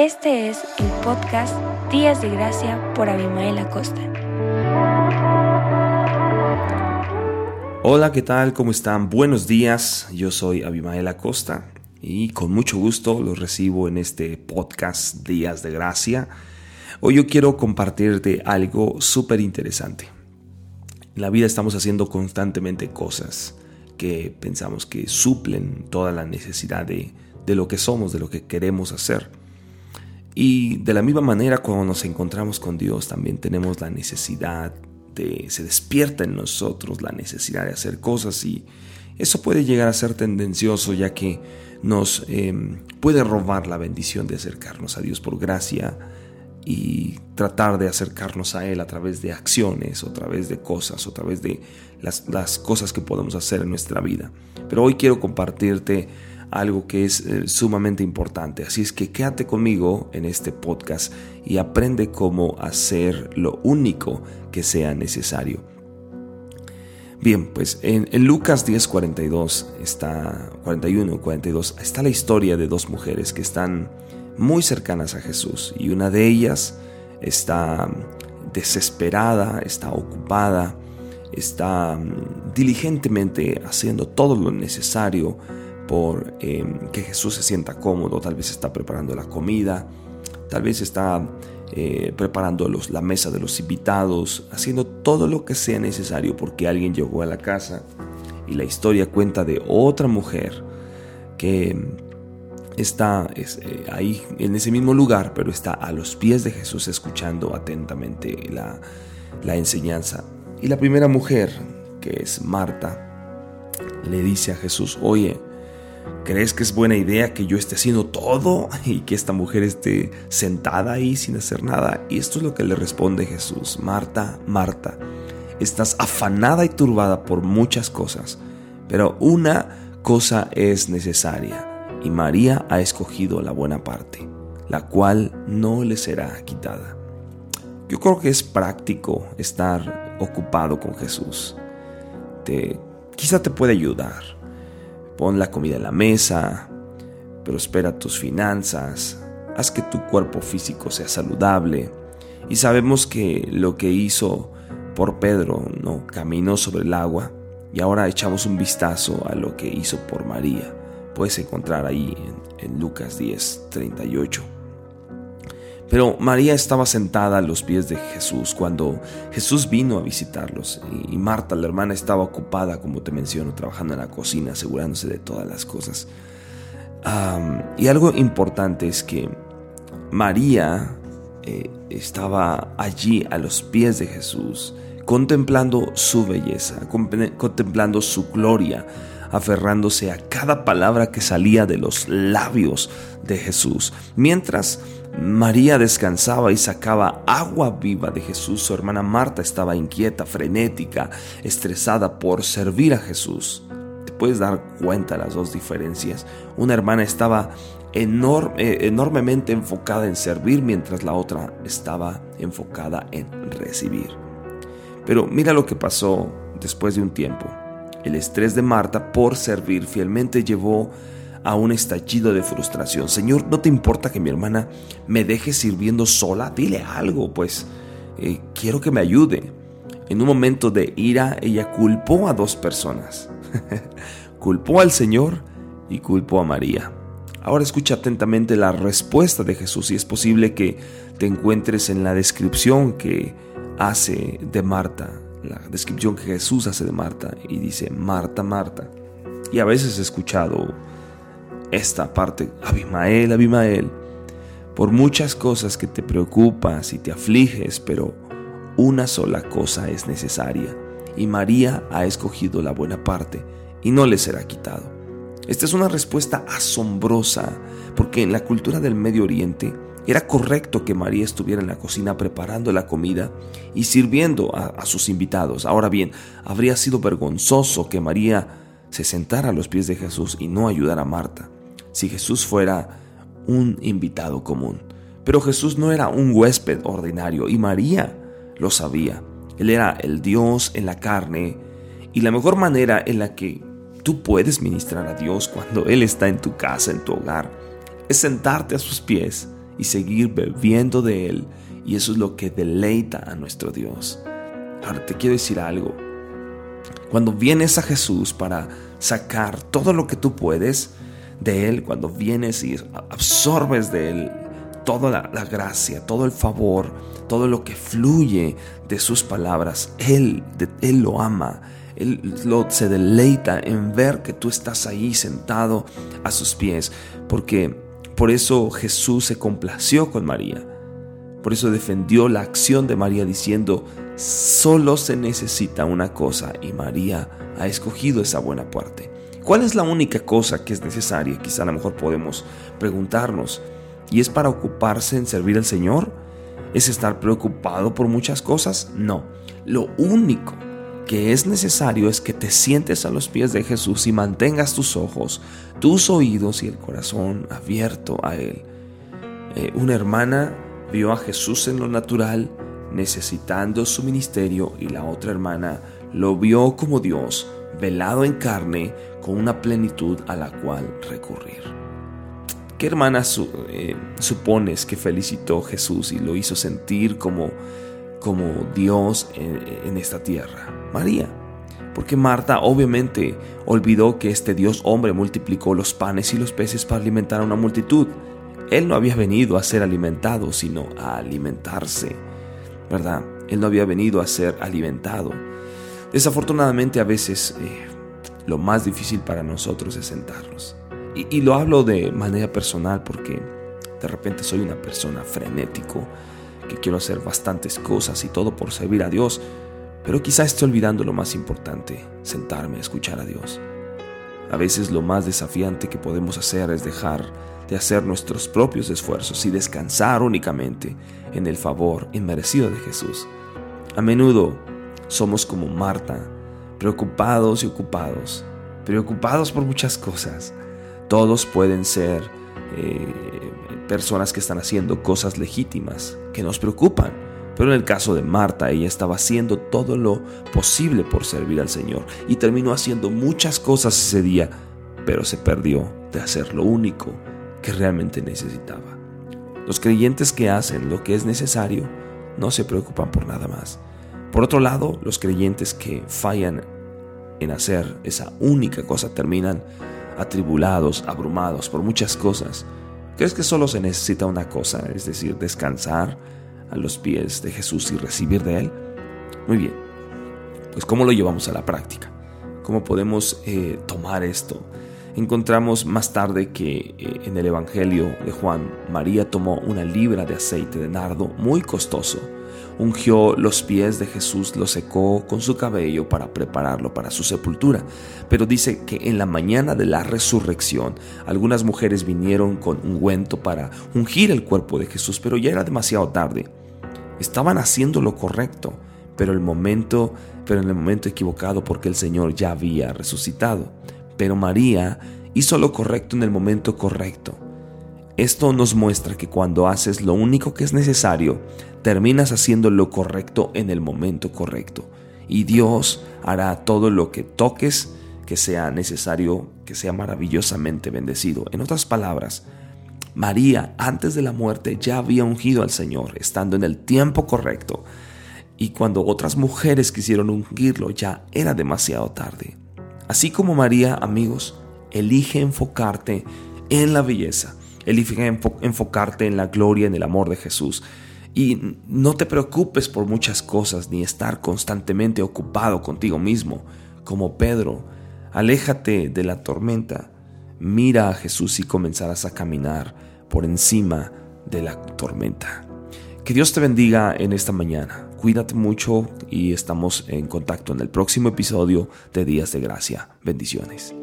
Este es el podcast Días de Gracia por Abimael Acosta. Hola, ¿qué tal? ¿Cómo están? Buenos días. Yo soy Abimael Acosta y con mucho gusto los recibo en este podcast Días de Gracia. Hoy yo quiero compartirte algo súper interesante. En la vida estamos haciendo constantemente cosas que pensamos que suplen toda la necesidad de, de lo que somos, de lo que queremos hacer. Y de la misma manera cuando nos encontramos con Dios también tenemos la necesidad de, se despierta en nosotros la necesidad de hacer cosas y eso puede llegar a ser tendencioso ya que nos em, puede robar la bendición de acercarnos a Dios por gracia y tratar de acercarnos a Él a través de acciones, a través de cosas, a través de las, las cosas que podemos hacer en nuestra vida. Pero hoy quiero compartirte algo que es eh, sumamente importante. Así es que quédate conmigo en este podcast y aprende cómo hacer lo único que sea necesario. Bien, pues en, Lucas 10, 42, está, 41, 42, está la historia de dos mujeres que están muy cercanas a Jesús y una de ellas está desesperada, está ocupada, está mm, diligentemente haciendo todo lo necesario por em, que Jesús se sienta cómodo, tal vez está preparando la comida, tal vez está eh, preparando los, la mesa de los invitados, haciendo todo lo que sea necesario porque alguien llegó a la casa y la historia cuenta de otra mujer que está eh, ahí en ese mismo lugar, pero está a los pies de Jesús escuchando atentamente la, la enseñanza. Y la primera mujer, que es Marta, le dice a Jesús, oye, ¿Crees que es buena idea que yo esté haciendo todo y que esta mujer esté sentada ahí sin hacer nada? Y esto es lo que le responde Jesús. Marta, Marta, estás afanada y turbada por muchas cosas, pero una cosa es necesaria y María ha escogido la buena parte, la cual no le será quitada. Yo creo que es práctico estar ocupado con Jesús. Te, quizá te puede ayudar Pon la comida en la mesa, prospera tus finanzas, haz que tu cuerpo físico sea saludable. Y sabemos que lo que hizo por Pedro, no caminó sobre el agua, y ahora echamos un vistazo a lo que hizo por María. Puedes encontrar ahí en, Lucas 10, 38. Pero María estaba sentada a los pies de Jesús cuando Jesús vino a visitarlos y Marta, la hermana, estaba ocupada, como te menciono, trabajando en la cocina, asegurándose de todas las cosas. y algo importante es que María eh, estaba allí a los pies de Jesús, contemplando su belleza, contemplando su gloria, aferrándose a cada palabra que salía de los labios de Jesús, mientras María descansaba y sacaba agua viva de Jesús. Su hermana Marta estaba inquieta, frenética, estresada por servir a Jesús. Te puedes dar cuenta las dos diferencias. Una hermana estaba eh, enormemente enfocada en servir mientras la otra estaba enfocada en recibir. Pero mira lo que pasó después de un tiempo. El estrés de Marta por servir fielmente llevó a un estallido de frustración. Señor, ¿no te importa que mi hermana me deje sirviendo sola? Dile algo, pues eh, quiero que me ayude. En un momento de ira, ella culpó a dos personas. culpó al Señor y culpó a María. Ahora escucha atentamente la respuesta de Jesús y es posible que te encuentres en la descripción que hace de Marta, la descripción que Jesús hace de Marta y dice, Marta, Marta. Y a veces he escuchado esta parte, Abimael, Abimael, por muchas cosas que te preocupas y te afliges, pero una sola cosa es necesaria, y María ha escogido la buena parte, y no le será quitado. Esta es una respuesta asombrosa, porque en la cultura del Medio Oriente era correcto que María estuviera en la cocina preparando la comida y sirviendo a, sus invitados. Ahora bien, habría sido vergonzoso que María se sentara a los pies de Jesús y no ayudara a Marta si Jesús fuera un invitado común. Pero Jesús no era un huésped ordinario y María lo sabía. Él era el Dios en la carne y la mejor manera en la que tú puedes ministrar a Dios cuando Él está en tu casa, en tu hogar, es sentarte a sus pies y seguir bebiendo de Él. Y eso es lo que deleita a nuestro Dios. Ahora te quiero decir algo. Cuando vienes a Jesús para sacar todo lo que tú puedes de Él, cuando vienes y absorbes de Él toda la, gracia, todo el favor, todo lo que fluye de sus palabras, Él, él lo ama. Él lo, se deleita en ver que tú estás ahí sentado a sus pies, porque por eso Jesús se complació con María. Por eso defendió la acción de María diciendo, solo se necesita una cosa y María ha escogido esa buena parte. ¿Cuál es la única cosa que es necesaria? Quizá a lo mejor podemos preguntarnos. ¿Y es para ocuparse en servir al Señor? ¿Es estar preocupado por muchas cosas? No. Lo único que es necesario es que te sientes a los pies de Jesús y mantengas tus ojos, tus oídos y el corazón abierto a Él. Eh, una hermana vio a Jesús en lo natural necesitando su ministerio y la otra hermana lo vio como Dios, velado en carne, con una plenitud a la cual recurrir. ¿Qué hermana eh, supones que felicitó Jesús y lo hizo sentir como, como Dios en, esta tierra? María. Porque Marta obviamente olvidó que este Dios hombre multiplicó los panes y los peces para alimentar a una multitud. Él no había venido a ser alimentado, sino a alimentarse. ¿Verdad? Él no había venido a ser alimentado. Desafortunadamente a veces eh, lo más difícil para nosotros es sentarnos. Y, lo hablo de manera personal porque de repente soy una persona frenético, que quiero hacer bastantes cosas y todo por servir a Dios, pero quizá esté olvidando lo más importante, sentarme a escuchar a Dios. A veces lo más desafiante que podemos hacer es dejar de hacer nuestros propios esfuerzos y descansar únicamente en el favor inmerecido de Jesús. A menudo somos como Marta, preocupados y ocupados, preocupados por muchas cosas, todos pueden ser eh, personas que están haciendo cosas legítimas, que nos preocupan. Pero en el caso de Marta, ella estaba haciendo todo lo posible por servir al Señor y terminó haciendo muchas cosas ese día, pero se perdió de hacer lo único que realmente necesitaba. Los creyentes que hacen lo que es necesario no se preocupan por nada más. Por otro lado, los creyentes que fallan en hacer esa única cosa terminan atribulados, abrumados por muchas cosas, ¿crees que solo se necesita una cosa, es decir, descansar a los pies de Jesús y recibir de Él? Muy bien, pues ¿cómo lo llevamos a la práctica? ¿Cómo podemos eh, tomar esto? Encontramos más tarde que eh, en el Evangelio de Juan, María tomó una libra de aceite de nardo muy costoso ungió los pies de Jesús, lo secó con su cabello para prepararlo para su sepultura. Pero dice que en la mañana de la resurrección algunas mujeres vinieron con ungüento para ungir el cuerpo de Jesús, pero ya era demasiado tarde. Estaban haciendo lo correcto, pero el momento, pero en el momento equivocado porque el Señor ya había resucitado. Pero María hizo lo correcto en el momento correcto. Esto nos muestra que cuando haces lo único que es necesario, terminas haciendo lo correcto en el momento correcto. Y Dios hará todo lo que toques que sea necesario, que sea maravillosamente bendecido. En otras palabras, María antes de la muerte ya había ungido al Señor, estando en el tiempo correcto. Y cuando otras mujeres quisieron ungirlo, ya era demasiado tarde. Así como María, amigos, elige enfocarte en la belleza, elige enfocarte en la gloria, en el amor de Jesús. Y no te preocupes por muchas cosas ni estar constantemente ocupado contigo mismo. Como Pedro, aléjate de la tormenta, mira a Jesús y comenzarás a caminar por encima de la tormenta. Que Dios te bendiga en esta mañana. Cuídate mucho y estamos en contacto en el próximo episodio de Días de Gracia. Bendiciones.